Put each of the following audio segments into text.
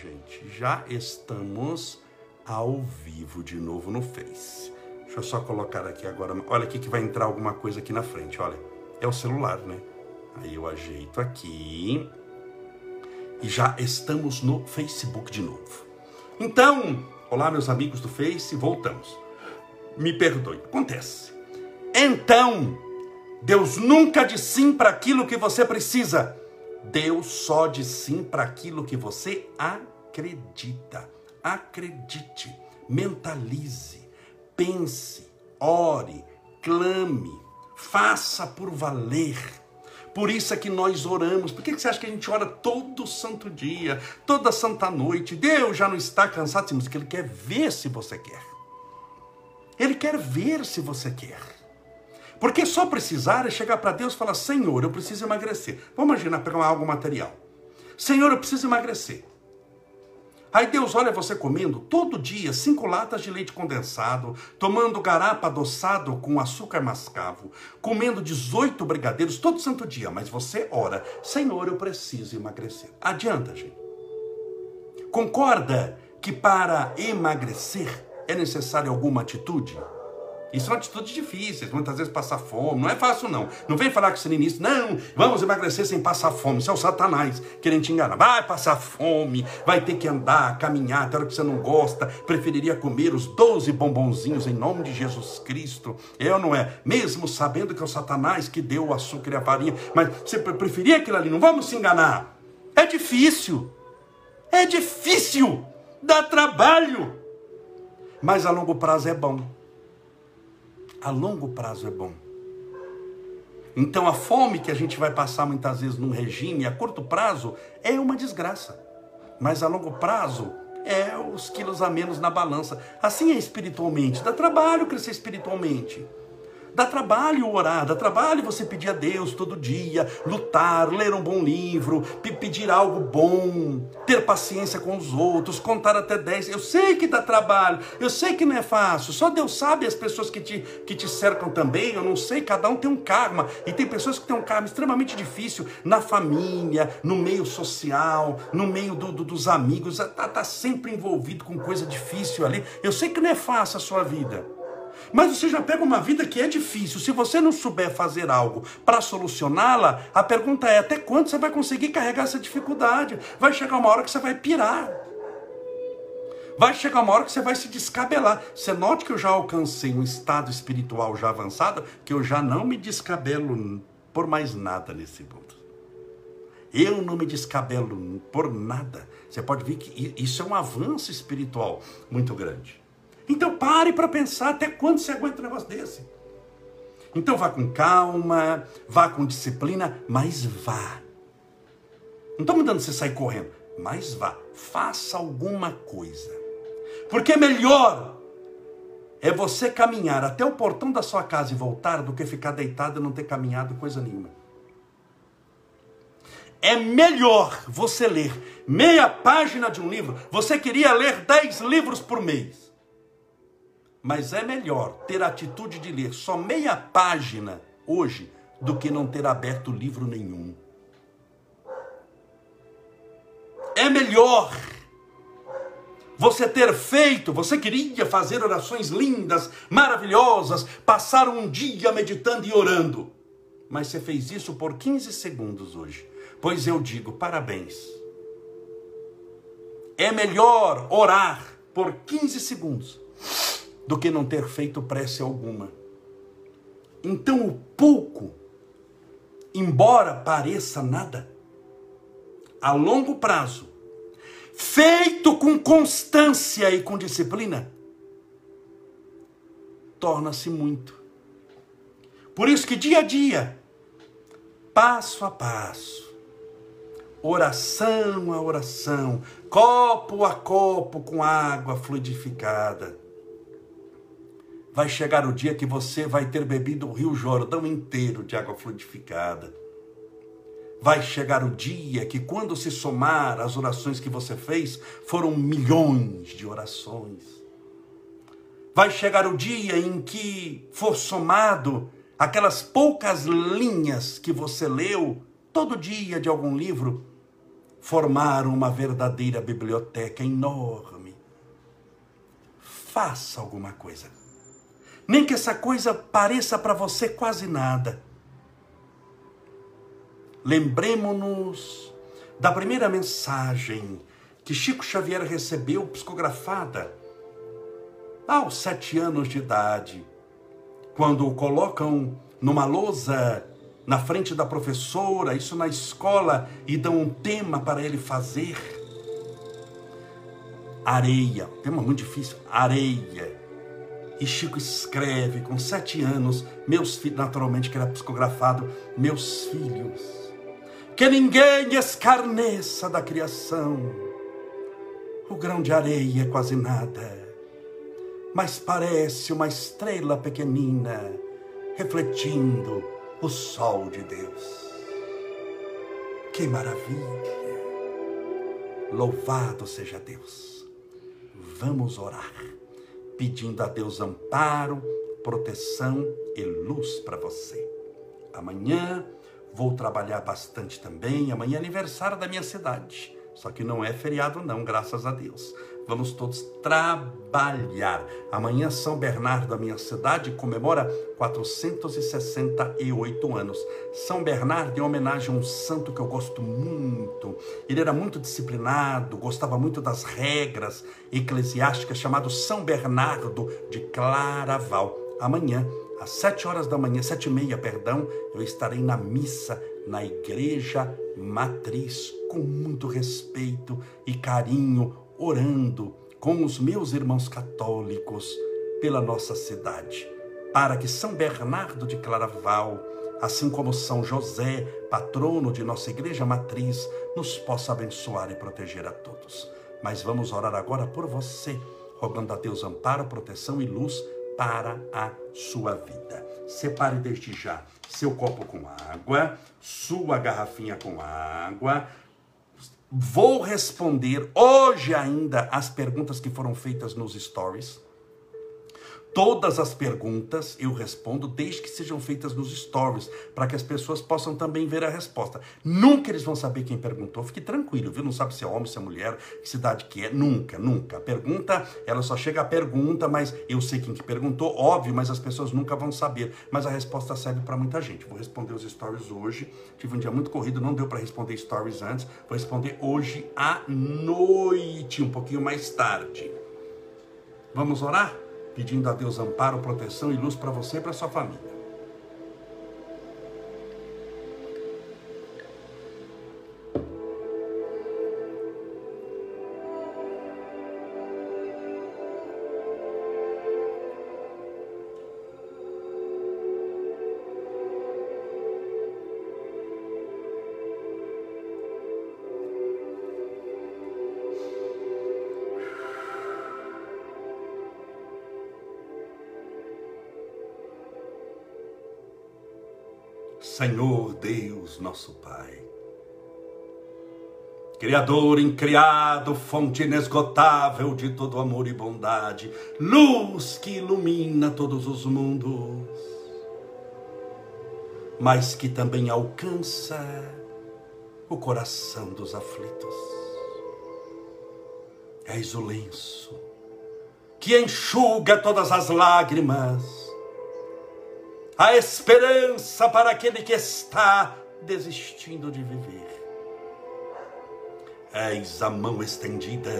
gente. Já estamos ao vivo de novo no Face. Deixa eu só colocar aqui agora. Olha aqui que vai entrar alguma coisa aqui na frente, olha. É o celular, né? Aí eu ajeito aqui. E já estamos no Facebook de novo. Então, olá meus amigos do Face, voltamos. Me perdoe, acontece. Então, Deus nunca diz sim para aquilo que você precisa. Deus só diz sim para aquilo que você acredita. Acredite, mentalize, pense, ore, clame, faça por valer. Por isso é que nós oramos. Por que você acha que a gente ora todo santo dia, toda santa noite? Deus já não está cansado, sim, mas que Ele quer ver se você quer. Ele quer ver se você quer. Porque só precisar é chegar para Deus e falar: Senhor, eu preciso emagrecer. Vamos imaginar pegar algo material. Senhor, eu preciso emagrecer. Aí Deus olha você comendo todo dia cinco latas de leite condensado, tomando garapa adoçado com açúcar mascavo, comendo 18 brigadeiros todo santo dia, mas você ora, Senhor, eu preciso emagrecer. Adianta, gente. Concorda que para emagrecer é necessária alguma atitude? Isso são atitudes difíceis, muitas vezes passar fome, não é fácil não. Não vem falar com no início, não, vamos emagrecer sem passar fome. Isso é o satanás querendo te enganar. Vai passar fome, vai ter que andar, caminhar, até hora que você não gosta, preferiria comer os 12 bombonzinhos em nome de Jesus Cristo. Eu não é, mesmo sabendo que é o satanás que deu o açúcar e a farinha, mas você preferia aquilo ali, não vamos se enganar. É difícil, é difícil, dá trabalho, mas a longo prazo é bom a longo prazo é bom. Então a fome que a gente vai passar muitas vezes num regime a curto prazo é uma desgraça. Mas a longo prazo é os quilos a menos na balança. Assim é espiritualmente. Dá trabalho crescer espiritualmente. Dá trabalho orar, dá trabalho você pedir a Deus todo dia, lutar, ler um bom livro, pedir algo bom, ter paciência com os outros, contar até 10. Eu sei que dá trabalho, eu sei que não é fácil, só Deus sabe as pessoas que te, que te cercam também, eu não sei, cada um tem um karma, e tem pessoas que têm um karma extremamente difícil na família, no meio social, no meio do, do, dos amigos, está tá sempre envolvido com coisa difícil ali. Eu sei que não é fácil a sua vida. Mas você já pega uma vida que é difícil. Se você não souber fazer algo para solucioná-la, a pergunta é: até quando você vai conseguir carregar essa dificuldade? Vai chegar uma hora que você vai pirar. Vai chegar uma hora que você vai se descabelar. Você note que eu já alcancei um estado espiritual já avançado, que eu já não me descabelo por mais nada nesse mundo. Eu não me descabelo por nada. Você pode ver que isso é um avanço espiritual muito grande. Então pare para pensar até quando você aguenta um negócio desse. Então vá com calma, vá com disciplina, mas vá. Não estou mandando você sair correndo, mas vá. Faça alguma coisa. Porque melhor é você caminhar até o portão da sua casa e voltar do que ficar deitado e não ter caminhado coisa nenhuma. É melhor você ler meia página de um livro. Você queria ler dez livros por mês. Mas é melhor ter a atitude de ler só meia página hoje do que não ter aberto livro nenhum. É melhor você ter feito, você queria fazer orações lindas, maravilhosas, passar um dia meditando e orando, mas você fez isso por 15 segundos hoje. Pois eu digo, parabéns. É melhor orar por 15 segundos do que não ter feito prece alguma. Então, o pouco, embora pareça nada, a longo prazo, feito com constância e com disciplina, torna-se muito. Por isso que dia a dia, passo a passo, oração a oração, copo a copo com água fluidificada, vai chegar o dia que você vai ter bebido o Rio Jordão inteiro de água fluidificada. Vai chegar o dia que, quando se somar as orações que você fez, foram milhões de orações. Vai chegar o dia em que for somado aquelas poucas linhas que você leu todo dia de algum livro, formar uma verdadeira biblioteca enorme. Faça alguma coisa. Nem que essa coisa pareça para você quase nada. Lembremos-nos da primeira mensagem que Chico Xavier recebeu psicografada aos sete anos de idade, quando o colocam numa lousa na frente da professora, isso na escola, e dão um tema para ele fazer. Areia, tema muito difícil, areia. E Chico escreve com sete anos, meus filhos, naturalmente que era psicografado, meus filhos, que ninguém escarneça da criação. O grão de areia é quase nada, mas parece uma estrela pequenina refletindo o sol de Deus. Que maravilha! Louvado seja Deus. Vamos orar, pedindo a Deus amparo, proteção e luz para você. Amanhã vou trabalhar bastante também. Amanhã é aniversário da minha cidade. Só que não é feriado, não, graças a Deus vamos todos trabalhar. Amanhã, São Bernardo, a minha cidade, comemora 468 anos. São Bernardo em homenagem a um santo que eu gosto muito. Ele era muito disciplinado, gostava muito das regras eclesiásticas, chamado São Bernardo de Claraval. Amanhã, às sete horas da manhã, sete e meia, perdão, eu estarei na missa na igreja matriz, com muito respeito e carinho, orando com os meus irmãos católicos pela nossa cidade, para que São Bernardo de Claraval, assim como São José, patrono de nossa igreja matriz, nos possa abençoar e proteger a todos. Mas vamos orar agora por você, rogando a Deus amparo, proteção e luz para a sua vida. Separe desde já seu copo com água, sua garrafinha com água, Vou responder hoje ainda as perguntas que foram feitas nos stories. Todas as perguntas eu respondo desde que sejam feitas nos stories, para que as pessoas possam também ver a resposta. Nunca eles vão saber quem perguntou. Fique tranquilo, viu? Não sabe se é homem, se é mulher, que cidade que é. Nunca, nunca. A pergunta, ela só chega a pergunta, mas eu sei quem que perguntou, óbvio, mas as pessoas nunca vão saber. Mas a resposta serve para muita gente. Vou responder os stories hoje. Tive um dia muito corrido, não deu para responder stories antes. Vou responder hoje à noite, um pouquinho mais tarde. Vamos orar? Pedindo a Deus amparo, proteção e luz para você e para sua família. Senhor Deus, nosso Pai. Criador incriado, fonte inesgotável de todo amor e bondade, luz que ilumina todos os mundos, mas que também alcança o coração dos aflitos. És o lenço que enxuga todas as lágrimas, a esperança para aquele que está desistindo de viver. Eis a mão estendida,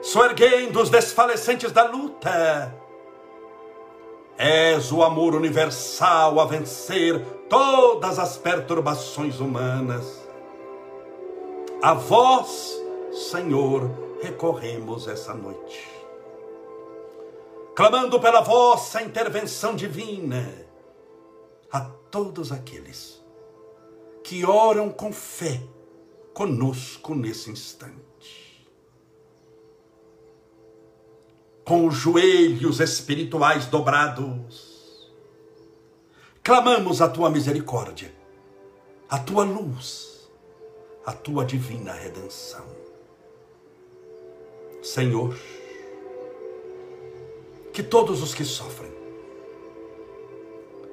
soerguendo os desfalecentes da luta. És o amor universal a vencer todas as perturbações humanas. A vós, Senhor, recorremos essa noite, clamando pela vossa intervenção divina todos aqueles que oram com fé conosco nesse instante. Com os joelhos espirituais dobrados, clamamos a tua misericórdia, a tua luz, a tua divina redenção. Senhor, que todos os que sofrem,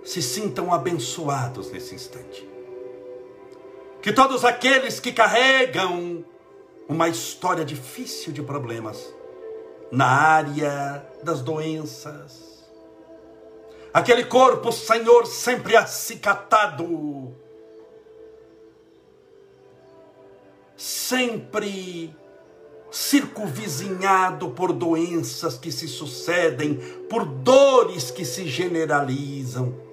se sintam abençoados nesse instante. que todos aqueles que carregam uma história difícil de problemas na área das doenças, aquele corpo, Senhor, sempre acicatado, sempre circunvizinhado por doenças que se sucedem, por dores que se generalizam.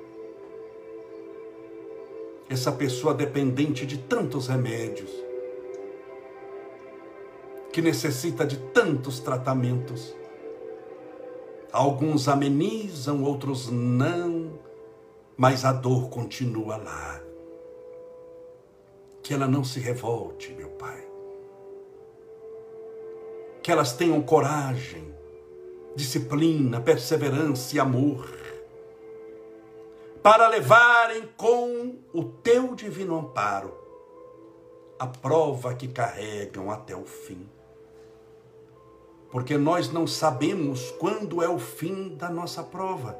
Essa pessoa dependente de tantos remédios, que necessita de tantos tratamentos. Alguns amenizam, outros não, mas a dor continua lá. Que ela não se revolte, meu Pai que elas tenham coragem, disciplina, perseverança e amor, para levarem com o teu divino amparo a prova que carregam até o fim. Porque nós não sabemos quando é o fim da nossa prova.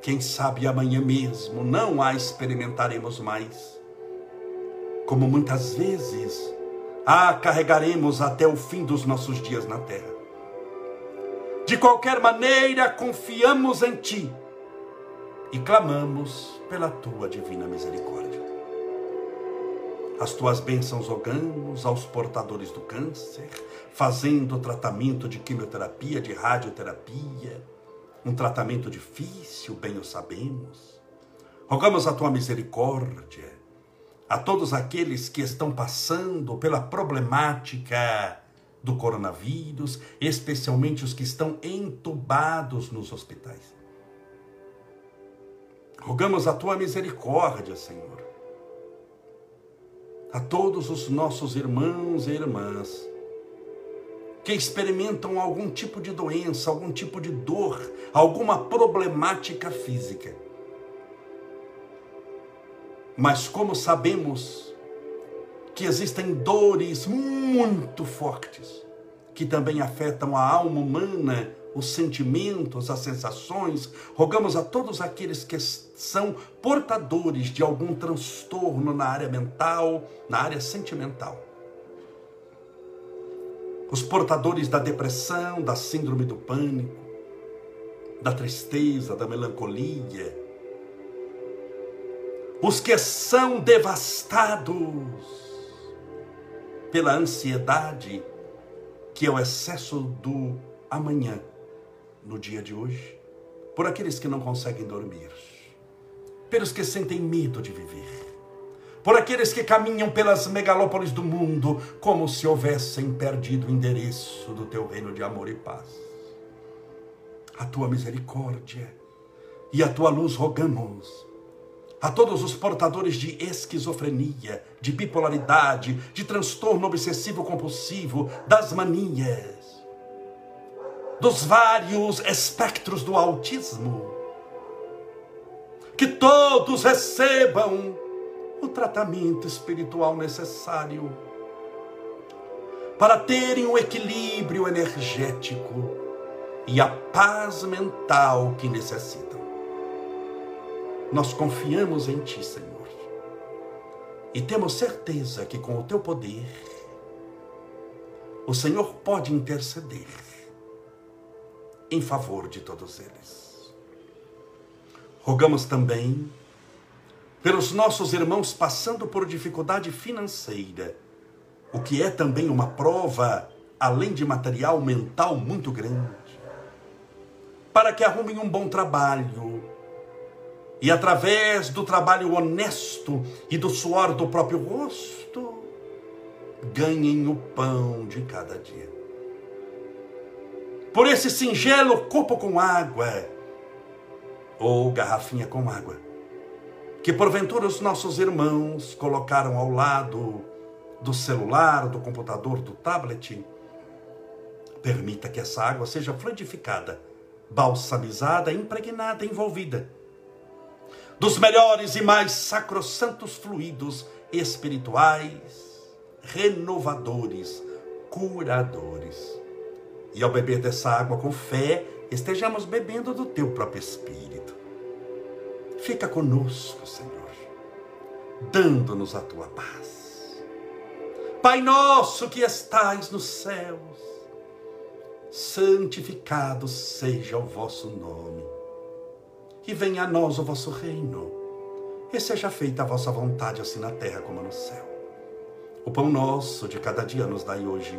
Quem sabe amanhã mesmo não a experimentaremos mais. Como muitas vezes a carregaremos até o fim dos nossos dias na terra. De qualquer maneira, confiamos em Ti e clamamos pela Tua divina misericórdia. As Tuas bênçãos rogamos aos portadores do câncer, fazendo tratamento de quimioterapia, de radioterapia, um tratamento difícil, bem o sabemos. Rogamos a Tua misericórdia a todos aqueles que estão passando pela problemática do coronavírus, especialmente os que estão entubados nos hospitais. Rogamos a tua misericórdia, Senhor, a todos os nossos irmãos e irmãs que experimentam algum tipo de doença, algum tipo de dor, alguma problemática física. Mas como sabemos que existem dores muito fortes que também afetam a alma humana, os sentimentos, as sensações, rogamos a todos aqueles que são portadores de algum transtorno na área mental, na área sentimental. Os portadores da depressão, da síndrome do pânico, da tristeza, da melancolia, os que são devastados pela ansiedade, que é o excesso do amanhã, no dia de hoje, por aqueles que não conseguem dormir, pelos que sentem medo de viver, por aqueles que caminham pelas megalópolis do mundo como se houvessem perdido o endereço do teu reino de amor e paz. A tua misericórdia e a tua luz rogamos a todos os portadores de esquizofrenia, de bipolaridade, de transtorno obsessivo compulsivo, das manias, dos vários espectros do autismo. Que todos recebam o tratamento espiritual necessário para terem o equilíbrio energético e a paz mental que necessitam. Nós confiamos em Ti, Senhor. E temos certeza que com o Teu poder, o Senhor pode interceder em favor de todos eles. Rogamos também pelos nossos irmãos passando por dificuldade financeira, o que é também uma prova, além de material mental, muito grande, para que arrumem um bom trabalho, e através do trabalho honesto e do suor do próprio rosto, ganhem o pão de cada dia. Por esse singelo copo com água, ou garrafinha com água, que porventura os nossos irmãos colocaram ao lado do celular, do computador, do tablet, permita que essa água seja fluidificada, balsamizada, impregnada, envolvida dos melhores e mais sacrossantos fluidos espirituais, renovadores, curadores. E ao beber dessa água com fé, estejamos bebendo do teu próprio Espírito. Fica conosco, Senhor. dando-nos a tua paz. Pai nosso que estais nos céus, santificado seja o vosso nome, e venha a nós o vosso reino, e seja feita a vossa vontade, assim na terra como no céu. O pão nosso de cada dia nos dai hoje.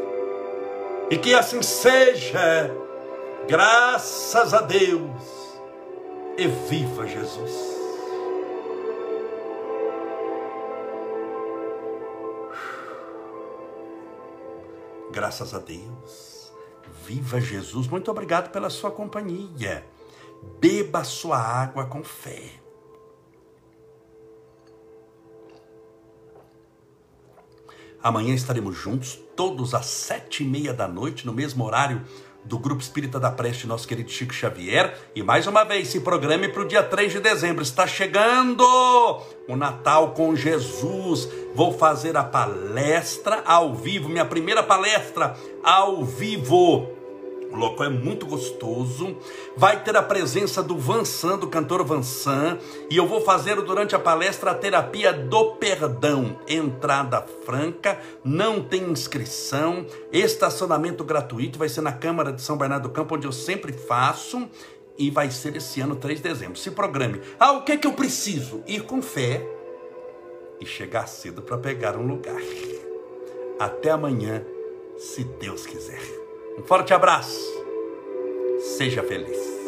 E que assim seja, graças a Deus, e viva Jesus. Graças a Deus, viva Jesus. Muito obrigado pela sua companhia. Beba sua água com fé. Amanhã estaremos juntos, todos às sete e meia da noite, no mesmo horário do Grupo Espírita da Preste, nosso querido Chico Xavier. E mais uma vez, se programe para o dia 3 de dezembro. Está chegando o Natal com Jesus. Vou fazer a palestra ao vivo, minha primeira palestra ao vivo o local é muito gostoso. Vai ter a presença do Vansan, do cantor Vansan. E eu vou fazer durante a palestra a terapia do perdão. Entrada franca, não tem inscrição, estacionamento gratuito. Vai ser na Câmara de São Bernardo do Campo, onde eu sempre faço. E vai ser esse ano, 3 de dezembro. Se programe. Ah, o que é que eu preciso? Ir com fé e chegar cedo para pegar um lugar. Até amanhã, se Deus quiser. Um forte abraço. Seja feliz.